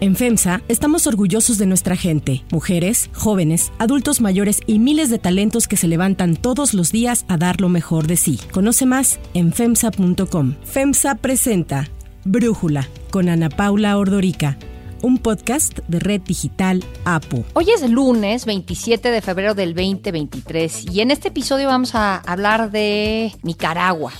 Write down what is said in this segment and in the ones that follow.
En FEMSA estamos orgullosos de nuestra gente, mujeres, jóvenes, adultos mayores y miles de talentos que se levantan todos los días a dar lo mejor de sí. Conoce más en FEMSA.com. FEMSA presenta Brújula con Ana Paula Ordorica un podcast de Red Digital APO. Hoy es lunes 27 de febrero del 2023 y en este episodio vamos a hablar de Nicaragua.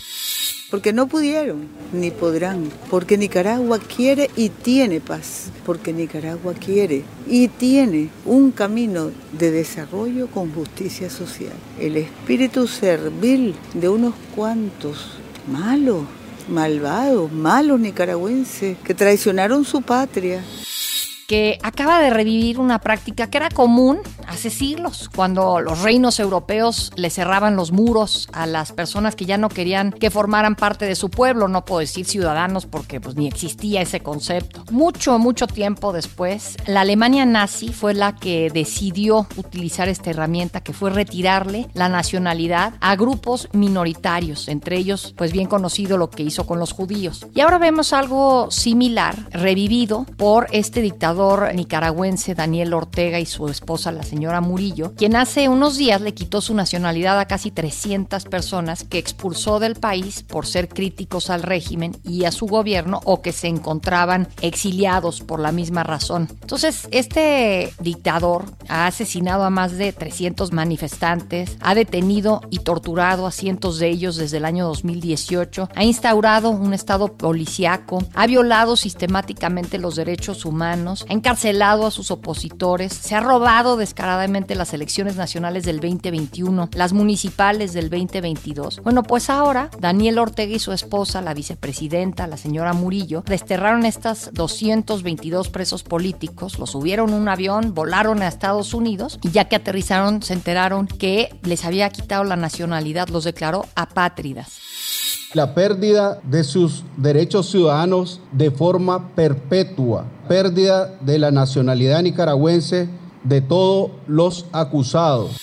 Porque no pudieron, ni podrán, porque Nicaragua quiere y tiene paz, porque Nicaragua quiere y tiene un camino de desarrollo con justicia social. El espíritu servil de unos cuantos malos malvados, malos nicaragüenses que traicionaron su patria. Que acaba de revivir una práctica que era común hace siglos, cuando los reinos europeos le cerraban los muros a las personas que ya no querían que formaran parte de su pueblo, no puedo decir ciudadanos porque pues ni existía ese concepto. Mucho, mucho tiempo después, la Alemania nazi fue la que decidió utilizar esta herramienta que fue retirarle la nacionalidad a grupos minoritarios, entre ellos pues bien conocido lo que hizo con los judíos. Y ahora vemos algo similar, revivido por este dictador nicaragüense Daniel Ortega y su esposa, la señora Murillo, quien hace unos días le quitó su nacionalidad a casi 300 personas que expulsó del país por ser críticos al régimen y a su gobierno o que se encontraban exiliados por la misma razón. Entonces, este dictador ha asesinado a más de 300 manifestantes, ha detenido y torturado a cientos de ellos desde el año 2018, ha instaurado un estado policiaco, ha violado sistemáticamente los derechos humanos, ha encarcelado a sus opositores, se ha robado descaradamente las elecciones nacionales del 2021, las municipales del 2022. Bueno, pues ahora Daniel Ortega y su esposa, la vicepresidenta, la señora Murillo, desterraron estas 222 presos políticos, los subieron a un avión, volaron a Estados Unidos y ya que aterrizaron se enteraron que les había quitado la nacionalidad, los declaró apátridas la pérdida de sus derechos ciudadanos de forma perpetua, pérdida de la nacionalidad nicaragüense de todos los acusados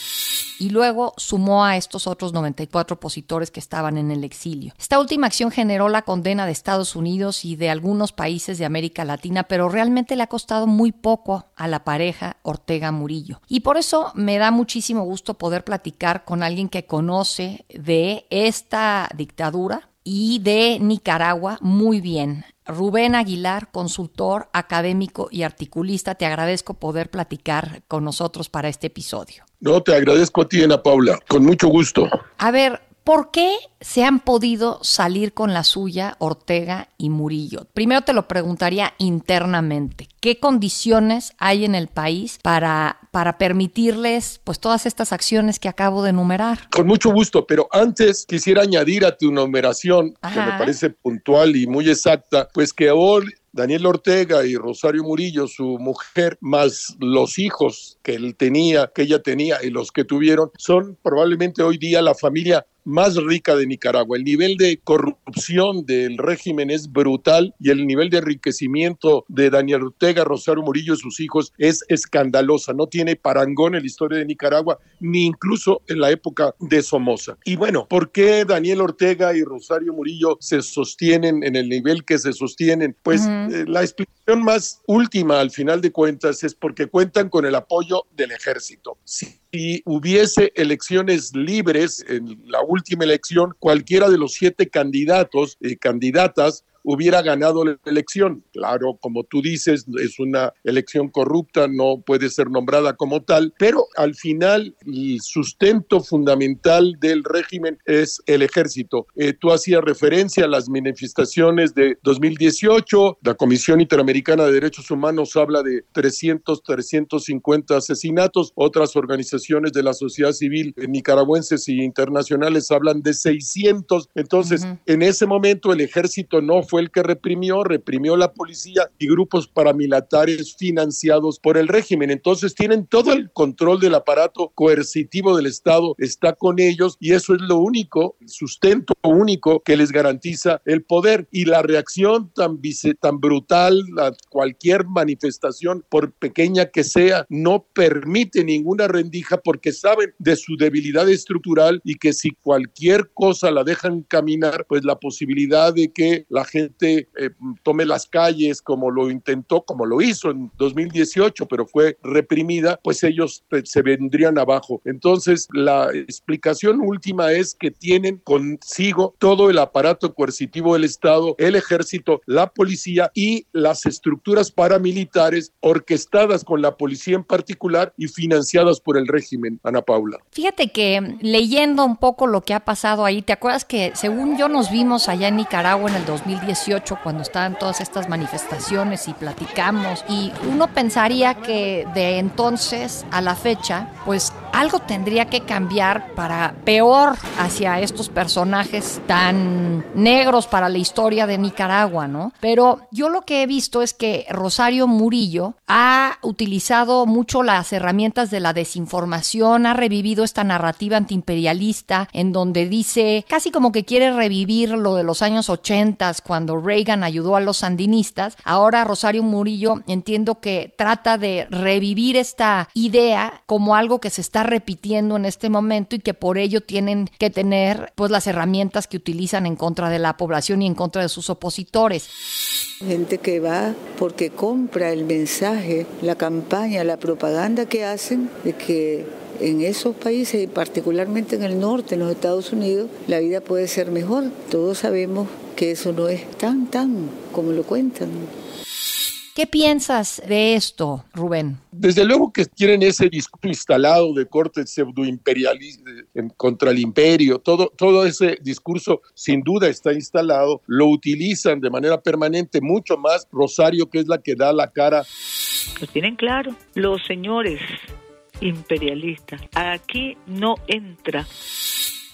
y luego sumó a estos otros 94 opositores que estaban en el exilio. Esta última acción generó la condena de Estados Unidos y de algunos países de América Latina, pero realmente le ha costado muy poco a la pareja Ortega Murillo. Y por eso me da muchísimo gusto poder platicar con alguien que conoce de esta dictadura y de Nicaragua muy bien. Rubén Aguilar, consultor, académico y articulista, te agradezco poder platicar con nosotros para este episodio. No, te agradezco a ti, Ana Paula, con mucho gusto. A ver, ¿Por qué se han podido salir con la suya Ortega y Murillo? Primero te lo preguntaría internamente. ¿Qué condiciones hay en el país para, para permitirles pues todas estas acciones que acabo de enumerar? Con mucho gusto, pero antes quisiera añadir a tu numeración, que me parece puntual y muy exacta, pues que hoy Daniel Ortega y Rosario Murillo, su mujer, más los hijos que él tenía, que ella tenía y los que tuvieron, son probablemente hoy día la familia más rica de Nicaragua. El nivel de corrupción del régimen es brutal y el nivel de enriquecimiento de Daniel Ortega, Rosario Murillo y sus hijos es escandalosa. No tiene parangón en la historia de Nicaragua, ni incluso en la época de Somoza. Y bueno, ¿por qué Daniel Ortega y Rosario Murillo se sostienen en el nivel que se sostienen? Pues eh, la explicación más última, al final de cuentas, es porque cuentan con el apoyo del ejército. Si hubiese elecciones libres en la última elección, cualquiera de los siete candidatos y candidatas hubiera ganado la elección. Claro, como tú dices, es una elección corrupta, no puede ser nombrada como tal, pero al final el sustento fundamental del régimen es el ejército. Eh, tú hacías referencia a las manifestaciones de 2018, la Comisión Interamericana de Derechos Humanos habla de 300, 350 asesinatos, otras organizaciones de la sociedad civil nicaragüenses y internacionales hablan de 600. Entonces, en ese momento el ejército no fue el que reprimió, reprimió la policía y grupos paramilitares financiados por el régimen. Entonces tienen todo el control del aparato coercitivo del Estado, está con ellos y eso es lo único, el sustento único que les garantiza el poder. Y la reacción tan, tan brutal a cualquier manifestación, por pequeña que sea, no permite ninguna rendija porque saben de su debilidad estructural y que si cualquier cosa la dejan caminar, pues la posibilidad de que la gente eh, tome las calles como lo intentó, como lo hizo en 2018, pero fue reprimida, pues ellos eh, se vendrían abajo. Entonces, la explicación última es que tienen consigo todo el aparato coercitivo del Estado, el ejército, la policía y las estructuras paramilitares orquestadas con la policía en particular y financiadas por el régimen, Ana Paula. Fíjate que leyendo un poco lo que ha pasado ahí, ¿te acuerdas que según yo nos vimos allá en Nicaragua en el 2018 cuando estaban todas estas manifestaciones y platicamos y uno pensaría que de entonces a la fecha, pues algo tendría que cambiar para peor hacia estos personajes tan negros para la historia de Nicaragua, ¿no? Pero yo lo que he visto es que Rosario Murillo ha utilizado mucho las herramientas de la desinformación, ha revivido esta narrativa antiimperialista en donde dice, casi como que quiere revivir lo de los años 80 cuando Reagan ayudó a los sandinistas. Ahora Rosario Murillo entiendo que trata de revivir esta idea como algo que se está repitiendo en este momento y que por ello tienen que tener pues las herramientas que utilizan en contra de la población y en contra de sus opositores. Gente que va porque compra el mensaje, la campaña, la propaganda que hacen de que en esos países y particularmente en el norte, en los Estados Unidos, la vida puede ser mejor. Todos sabemos que eso no es tan, tan como lo cuentan. ¿Qué piensas de esto, Rubén? Desde luego que tienen ese discurso instalado de corte pseudoimperialista contra el imperio, todo, todo ese discurso sin duda está instalado, lo utilizan de manera permanente, mucho más Rosario, que es la que da la cara. Lo tienen claro, los señores imperialistas, aquí no entra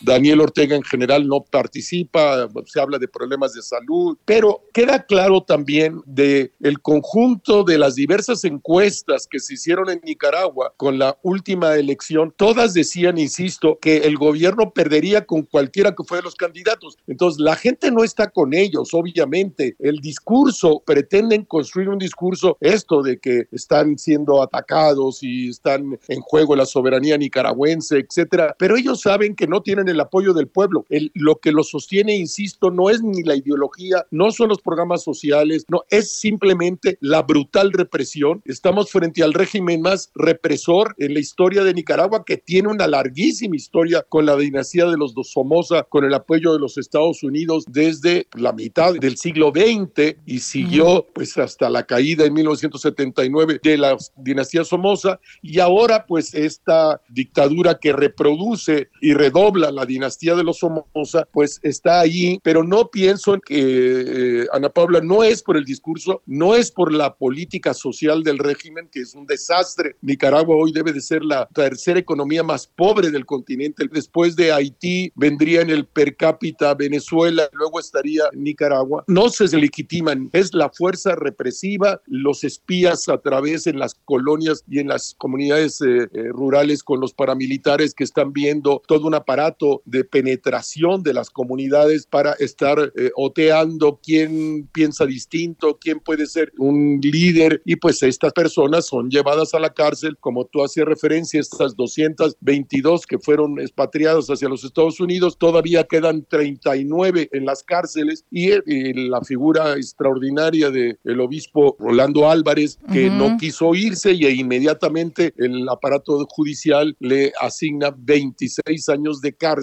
Daniel Ortega en general no participa, se habla de problemas de salud, pero queda claro también de el conjunto de las diversas encuestas que se hicieron en Nicaragua con la última elección, todas decían, insisto, que el gobierno perdería con cualquiera que fuera los candidatos. Entonces, la gente no está con ellos, obviamente. El discurso, pretenden construir un discurso, esto de que están siendo atacados y están en juego la soberanía nicaragüense, etcétera, pero ellos saben que no tienen el apoyo del pueblo. lo que lo sostiene, insisto, no es ni la ideología, no son los programas sociales, no, es simplemente la brutal represión. Estamos frente al régimen más represor en la historia de Nicaragua, que tiene una larguísima historia con la dinastía de los dos Somoza, con el apoyo de los Estados Unidos desde la mitad del siglo XX y siguió pues hasta la caída en 1979 de la dinastía Somoza y ahora pues esta dictadura que reproduce y redobla la la dinastía de los Somoza, pues está ahí, pero no pienso en que eh, Ana Paula no es por el discurso, no es por la política social del régimen, que es un desastre. Nicaragua hoy debe de ser la tercera economía más pobre del continente. Después de Haití vendría en el per cápita Venezuela, luego estaría Nicaragua. No se legitiman, es la fuerza represiva, los espías a través en las colonias y en las comunidades eh, eh, rurales con los paramilitares que están viendo todo un aparato de penetración de las comunidades para estar eh, oteando quién piensa distinto, quién puede ser un líder. Y pues estas personas son llevadas a la cárcel, como tú hacías referencia, estas 222 que fueron expatriadas hacia los Estados Unidos, todavía quedan 39 en las cárceles. Y, eh, la figura extraordinaria del el obispo Rolando Álvarez, que no quiso irse y inmediatamente el aparato judicial le asigna 26 años de cárcel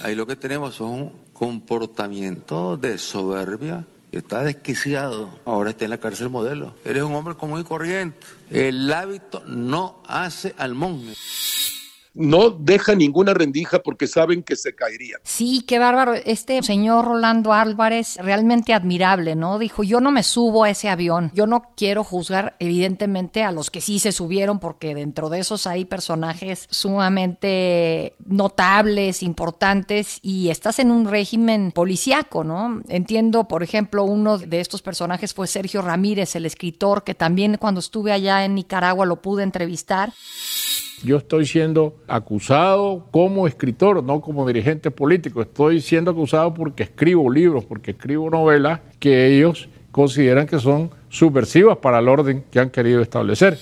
Ahí lo que tenemos son un comportamiento de soberbia. Está desquiciado. Ahora está en la cárcel modelo. Eres un hombre común y corriente. El hábito no hace al monje no deja ninguna rendija porque saben que se caería. Sí, qué bárbaro. Este señor Rolando Álvarez, realmente admirable, ¿no? Dijo, yo no me subo a ese avión. Yo no quiero juzgar, evidentemente, a los que sí se subieron, porque dentro de esos hay personajes sumamente notables, importantes, y estás en un régimen policíaco, ¿no? Entiendo, por ejemplo, uno de estos personajes fue Sergio Ramírez, el escritor, que también cuando estuve allá en Nicaragua lo pude entrevistar. Yo estoy siendo acusado como escritor, no como dirigente político. Estoy siendo acusado porque escribo libros, porque escribo novelas que ellos consideran que son subversivas para el orden que han querido establecer.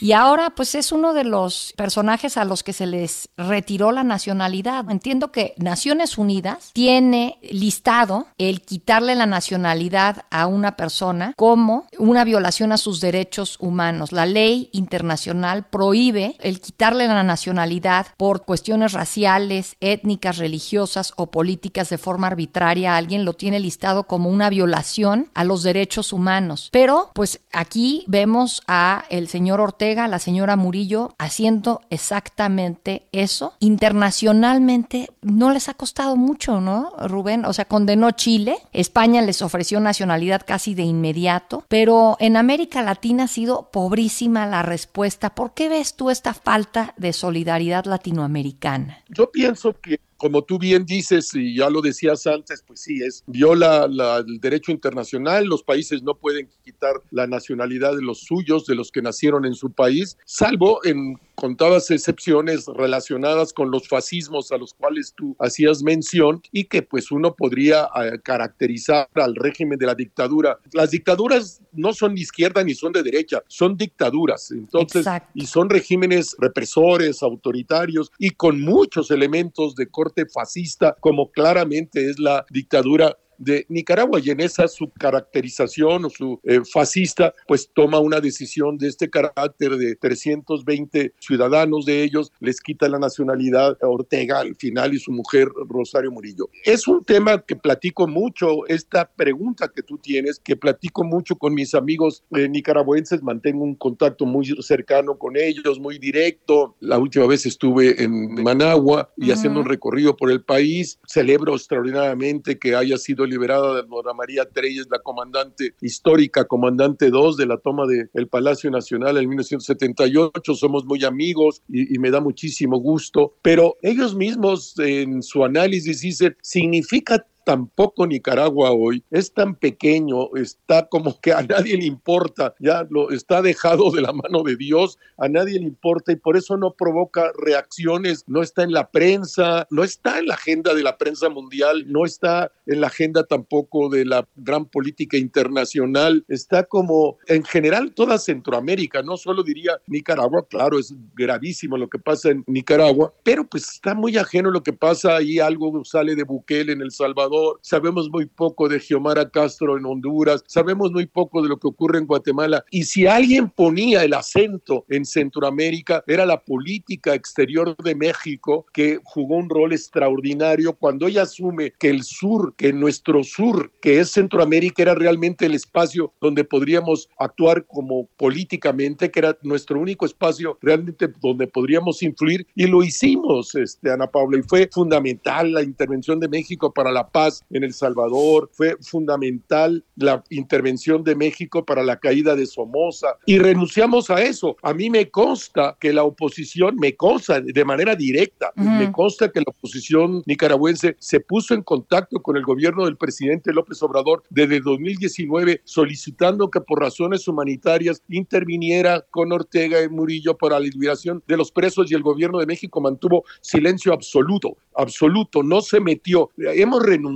Y ahora pues es uno de los personajes a los que se les retiró la nacionalidad. Entiendo que Naciones Unidas tiene listado el quitarle la nacionalidad a una persona como una violación a sus derechos humanos. La ley internacional prohíbe el quitarle la nacionalidad por cuestiones raciales, étnicas, religiosas o políticas de forma arbitraria. Alguien lo tiene listado como una violación a los derechos humanos. Pero pues aquí vemos a el señor Ortega, la señora Murillo haciendo exactamente eso. Internacionalmente no les ha costado mucho, ¿no, Rubén? O sea, condenó Chile, España les ofreció nacionalidad casi de inmediato, pero en América Latina ha sido pobrísima la respuesta. ¿Por qué ves tú esta falta de solidaridad latinoamericana? Yo pienso que como tú bien dices y ya lo decías antes, pues sí, es viola el derecho internacional, los países no pueden quitar la nacionalidad de los suyos, de los que nacieron en su país, salvo en contadas excepciones relacionadas con los fascismos a los cuales tú hacías mención y que pues uno podría eh, caracterizar al régimen de la dictadura. Las dictaduras no son ni izquierda ni son de derecha, son dictaduras, entonces, y son regímenes represores, autoritarios y con muchos elementos de fascista, como claramente es la dictadura de Nicaragua y en esa su caracterización o su eh, fascista, pues toma una decisión de este carácter de 320 ciudadanos de ellos, les quita la nacionalidad a Ortega al final y su mujer Rosario Murillo. Es un tema que platico mucho, esta pregunta que tú tienes, que platico mucho con mis amigos eh, nicaragüenses, mantengo un contacto muy cercano con ellos, muy directo. La última vez estuve en Managua y haciendo un recorrido por el país. Celebro extraordinariamente que haya sido liberada de Nora María Treyes, la comandante histórica, comandante 2 de la toma del Palacio Nacional en 1978. Somos muy amigos y, y me da muchísimo gusto, pero ellos mismos en su análisis dicen, significa tampoco Nicaragua hoy. Es tan pequeño, está como que a nadie le importa, ya lo está dejado de la mano de Dios, a nadie le importa y por eso no provoca reacciones, no está en la prensa, no está en la agenda de la prensa mundial, no está en la agenda tampoco de la gran política internacional, está como en general toda Centroamérica, no solo diría Nicaragua, claro, es gravísimo lo que pasa en Nicaragua, pero pues está muy ajeno lo que pasa ahí, algo sale de Bukele en El Salvador, sabemos muy poco de Xiomara Castro en Honduras, sabemos muy poco de lo que ocurre en Guatemala. Y si alguien ponía el acento en Centroamérica, era la política exterior de México, que jugó un rol extraordinario cuando ella asume que el sur, que nuestro sur, que es Centroamérica, era realmente el espacio donde podríamos actuar como políticamente, que era nuestro único espacio realmente donde podríamos influir. Y lo hicimos, este, Ana Paula, y fue fundamental la intervención de México para la paz en El Salvador, fue fundamental la intervención de México para la caída de Somoza y renunciamos a eso. A mí me consta que la oposición, me consta de manera directa, me consta que la oposición nicaragüense se puso en contacto con el gobierno del presidente López Obrador desde 2019 solicitando que por razones humanitarias interviniera con Ortega y Murillo para la liberación de los presos y el gobierno de México mantuvo silencio absoluto, absoluto, no se metió. Hemos renunciado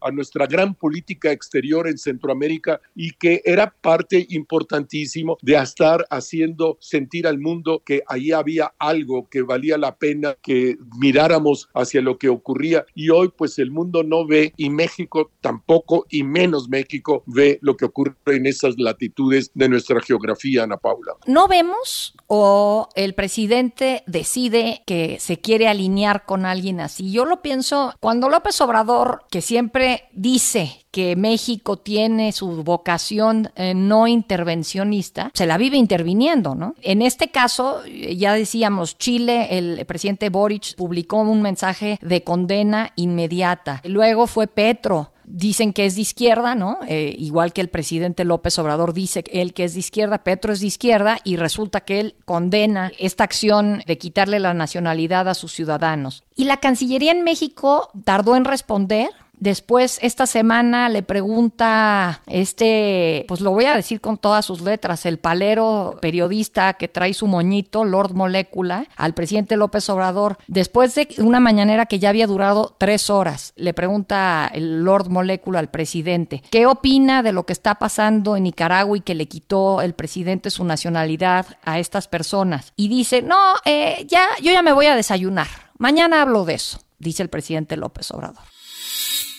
a nuestra gran política exterior en Centroamérica y que era parte importantísimo de estar haciendo sentir al mundo que ahí había algo que valía la pena que miráramos hacia lo que ocurría y hoy pues el mundo no ve y México tampoco y menos México ve lo que ocurre en esas latitudes de nuestra geografía, Ana Paula. ¿No vemos o el presidente decide que se quiere alinear con alguien así? Yo lo pienso cuando López Obrador que siempre dice que México tiene su vocación eh, no intervencionista, se la vive interviniendo, ¿no? En este caso, ya decíamos, Chile, el presidente Boric publicó un mensaje de condena inmediata. Luego fue Petro dicen que es de izquierda, ¿no? Eh, igual que el presidente López Obrador dice él que es de izquierda, Petro es de izquierda y resulta que él condena esta acción de quitarle la nacionalidad a sus ciudadanos. Y la Cancillería en México tardó en responder Después, esta semana le pregunta este, pues lo voy a decir con todas sus letras, el palero periodista que trae su moñito, Lord Molécula, al presidente López Obrador, después de una mañanera que ya había durado tres horas, le pregunta el Lord Molécula al presidente, ¿qué opina de lo que está pasando en Nicaragua y que le quitó el presidente su nacionalidad a estas personas? Y dice, no, eh, ya, yo ya me voy a desayunar, mañana hablo de eso, dice el presidente López Obrador.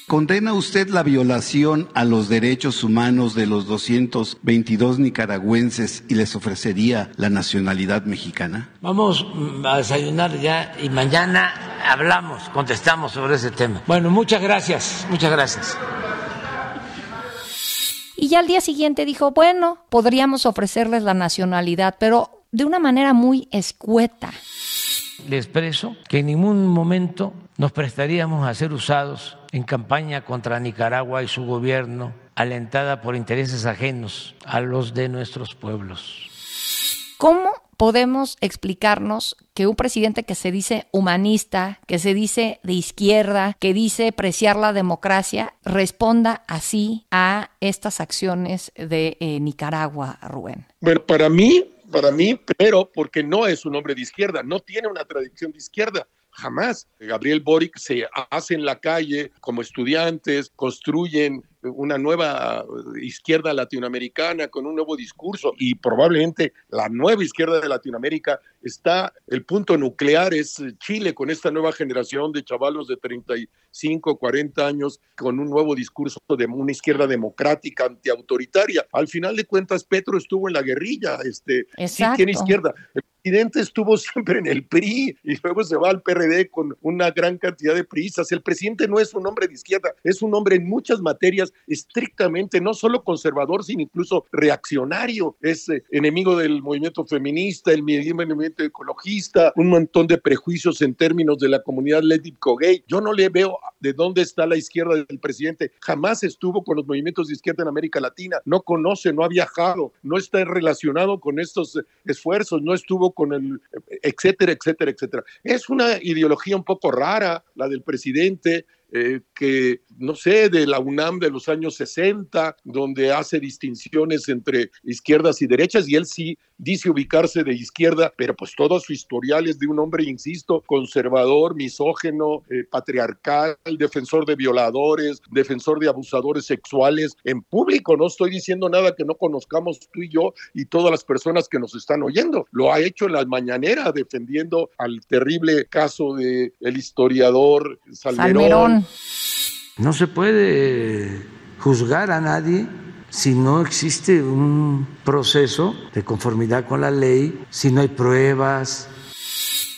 ¿Condena usted la violación a los derechos humanos de los 222 nicaragüenses y les ofrecería la nacionalidad mexicana? Vamos a desayunar ya y mañana hablamos, contestamos sobre ese tema. Bueno, muchas gracias, muchas gracias. Y ya al día siguiente dijo, bueno, podríamos ofrecerles la nacionalidad, pero de una manera muy escueta. Le expreso que en ningún momento nos prestaríamos a ser usados en campaña contra Nicaragua y su gobierno, alentada por intereses ajenos a los de nuestros pueblos. ¿Cómo podemos explicarnos que un presidente que se dice humanista, que se dice de izquierda, que dice preciar la democracia, responda así a estas acciones de eh, Nicaragua, Rubén? Bueno, para mí, para mí, primero, porque no es un hombre de izquierda, no tiene una tradición de izquierda. Jamás. Gabriel Boric se hace en la calle como estudiantes, construyen una nueva izquierda latinoamericana con un nuevo discurso y probablemente la nueva izquierda de Latinoamérica está, el punto nuclear es Chile con esta nueva generación de chavalos de 35, 40 años con un nuevo discurso de una izquierda democrática, antiautoritaria. Al final de cuentas, Petro estuvo en la guerrilla, este, sí tiene izquierda. El presidente estuvo siempre en el PRI y luego se va al PRD con una gran cantidad de priistas. El presidente no es un hombre de izquierda, es un hombre en muchas materias estrictamente no solo conservador, sino incluso reaccionario. Es eh, enemigo del movimiento feminista, el movimiento ecologista, un montón de prejuicios en términos de la comunidad lésbico-gay. Yo no le veo de dónde está la izquierda del presidente. Jamás estuvo con los movimientos de izquierda en América Latina. No conoce, no ha viajado, no está relacionado con estos eh, esfuerzos, no estuvo con el, etcétera, etcétera, etcétera. Es una ideología un poco rara, la del presidente, eh, que, no sé, de la UNAM de los años 60, donde hace distinciones entre izquierdas y derechas, y él sí dice ubicarse de izquierda, pero pues todo su historial es de un hombre, insisto, conservador, misógeno, eh, patriarcal, defensor de violadores, defensor de abusadores sexuales en público. No estoy diciendo nada que no conozcamos tú y yo y todas las personas que nos están oyendo. Lo ha hecho en la mañanera defendiendo al terrible caso de el historiador Salmerón. No se puede juzgar a nadie si no existe un proceso de conformidad con la ley, si no hay pruebas.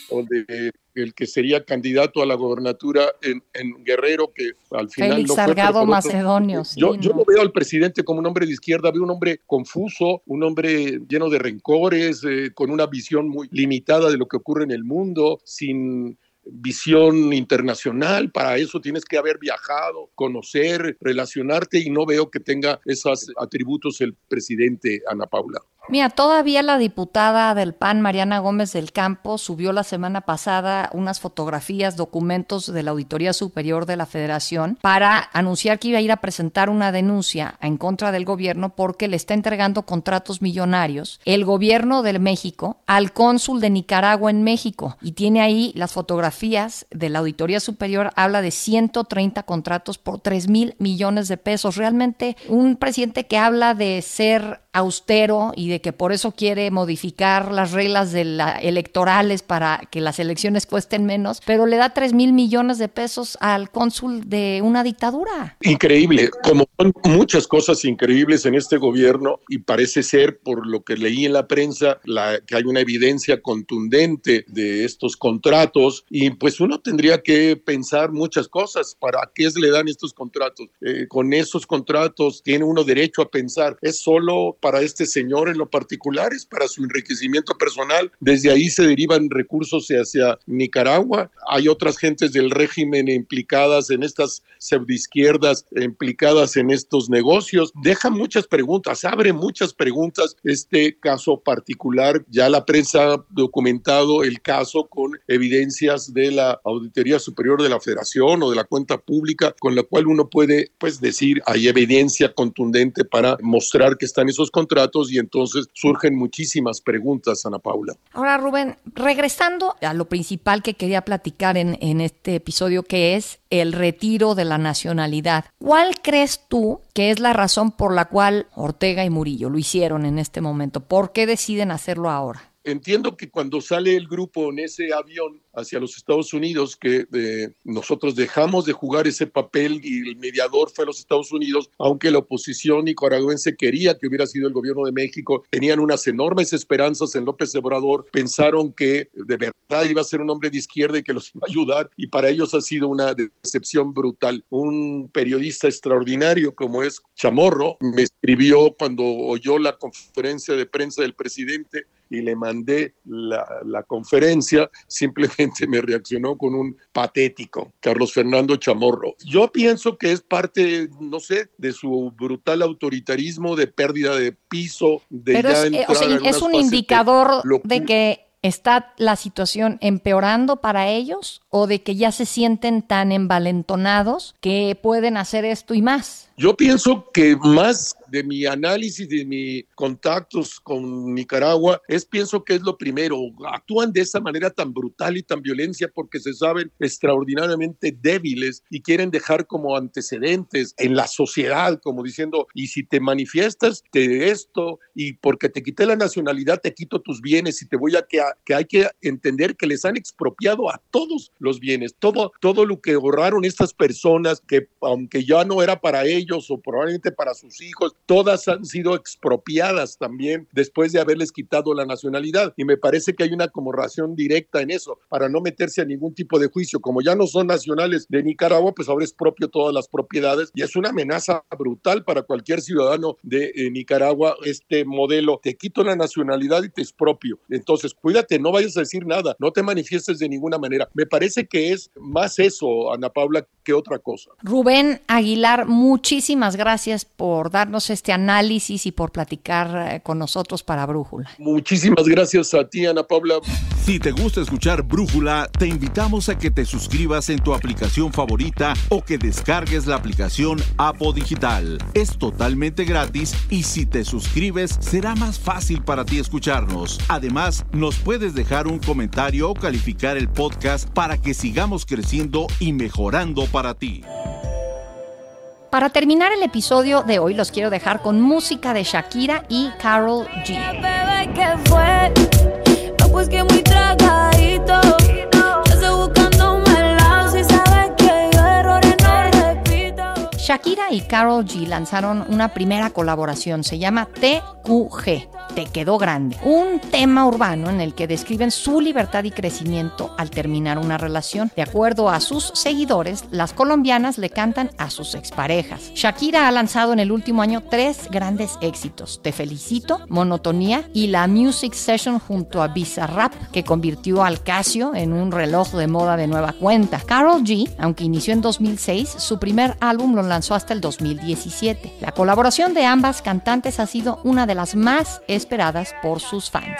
O de el que sería candidato a la gobernatura en, Guerrero, que al final Félix Salgado Macedonio. yo, yo no veo al presidente como un hombre de izquierda, veo un hombre confuso, un hombre lleno de rencores, eh, con una visión muy limitada de lo que ocurre en el mundo, sin visión internacional, para eso tienes que haber viajado, conocer, relacionarte y no veo que tenga esos atributos el presidente Ana Paula. Mira, todavía la diputada del PAN, Mariana Gómez del Campo, subió la semana pasada unas fotografías, documentos de la Auditoría Superior de la Federación para anunciar que iba a ir a presentar una denuncia en contra del gobierno porque le está entregando contratos millonarios el gobierno de México al cónsul de Nicaragua en México. Y tiene ahí las fotografías de la Auditoría Superior, habla de 130 contratos por 3 mil millones de pesos. Realmente un presidente que habla de ser austero y de que por eso quiere modificar las reglas de la, electorales para que las elecciones cuesten menos, pero le da 3 mil millones de pesos al cónsul de una dictadura. Increíble, como son muchas cosas increíbles en este gobierno y parece ser, por lo que leí en la prensa, la, que hay una evidencia contundente de estos contratos y pues uno tendría que pensar muchas cosas, ¿para qué le dan estos contratos? Eh, con esos contratos tiene uno derecho a pensar, es solo para este señor en lo particular, es para su enriquecimiento personal. Desde ahí se derivan recursos hacia Nicaragua. Hay otras gentes del régimen implicadas en estas pseudoizquierdas, implicadas en estos negocios. Deja muchas preguntas, abre muchas preguntas este caso particular. Ya la prensa ha documentado el caso con evidencias de la Auditoría Superior de la Federación o de la cuenta pública, con la cual uno puede pues decir hay evidencia contundente para mostrar que están esos contratos y entonces surgen muchísimas preguntas, Ana Paula. Ahora, Rubén, regresando a lo principal que quería platicar en, en este episodio, que es el retiro de la nacionalidad. ¿Cuál crees tú que es la razón por la cual Ortega y Murillo lo hicieron en este momento? ¿Por qué deciden hacerlo ahora? Entiendo que cuando sale el grupo en ese avión hacia los Estados Unidos, que eh, nosotros dejamos de jugar ese papel y el mediador fue los Estados Unidos, aunque la oposición nicaragüense quería que hubiera sido el gobierno de México, tenían unas enormes esperanzas en López Obrador, pensaron que de verdad iba a ser un hombre de izquierda y que los iba a ayudar, y para ellos ha sido una decepción brutal. Un periodista extraordinario como es Chamorro me escribió cuando oyó la conferencia de prensa del presidente y le mandé la, conferencia, simplemente me reaccionó con un patético, Carlos Fernando Chamorro. Yo pienso que es parte, no sé, de su brutal autoritarismo, de pérdida de piso, de Pero es, eh, es un indicador de que está la situación empeorando para ellos o de que ya se sienten tan envalentonados que pueden hacer esto y más. Yo pienso que más de mi análisis, de mis contactos con Nicaragua, es pienso que es lo primero. Actúan de esa manera tan brutal y tan violencia porque se saben extraordinariamente débiles y quieren dejar como antecedentes en la sociedad, como diciendo, y si te manifiestas de esto y porque te quité la nacionalidad, te quito tus bienes y te voy a que, que hay que entender que les han expropiado a todos los bienes, todo, todo lo que ahorraron estas personas que aunque ya no era para ellos o probablemente para sus hijos, todas han sido expropiadas también después de haberles quitado la nacionalidad. Y me parece que hay una como ración directa en eso, para no meterse a ningún tipo de juicio. Como ya no son nacionales de Nicaragua, pues ahora es propio todas las propiedades y es una amenaza brutal para cualquier ciudadano de eh, Nicaragua este modelo. Te quito la nacionalidad y te expropio. Entonces, cuídate, no vayas a decir nada, no te manifiestes de ninguna manera. Me parece que es más eso, Ana Paula, que otra cosa. Rubén Aguilar, muchísimas gracias por darnos este análisis y por platicar eh, con nosotros para Brújula. Muchísimas gracias a ti, Ana Paula. Si te gusta escuchar Brújula, te invitamos a que te suscribas en tu aplicación favorita o que descargues la aplicación Apo Digital. Es totalmente gratis y si te suscribes será más fácil para ti escucharnos. Además, nos puedes dejar un comentario o calificar el podcast para que sigamos creciendo y mejorando para ti. Para terminar el episodio de hoy, los quiero dejar con música de Shakira y Carol G. Shakira y Carol G lanzaron una primera colaboración, se llama TQG te quedó grande. Un tema urbano en el que describen su libertad y crecimiento al terminar una relación. De acuerdo a sus seguidores, las colombianas le cantan a sus exparejas. Shakira ha lanzado en el último año tres grandes éxitos: Te felicito, Monotonía y la Music Session junto a Bizarrap, que convirtió al Casio en un reloj de moda de nueva cuenta. Carol G, aunque inició en 2006, su primer álbum lo lanzó hasta el 2017. La colaboración de ambas cantantes ha sido una de las más esperadas por sus fans.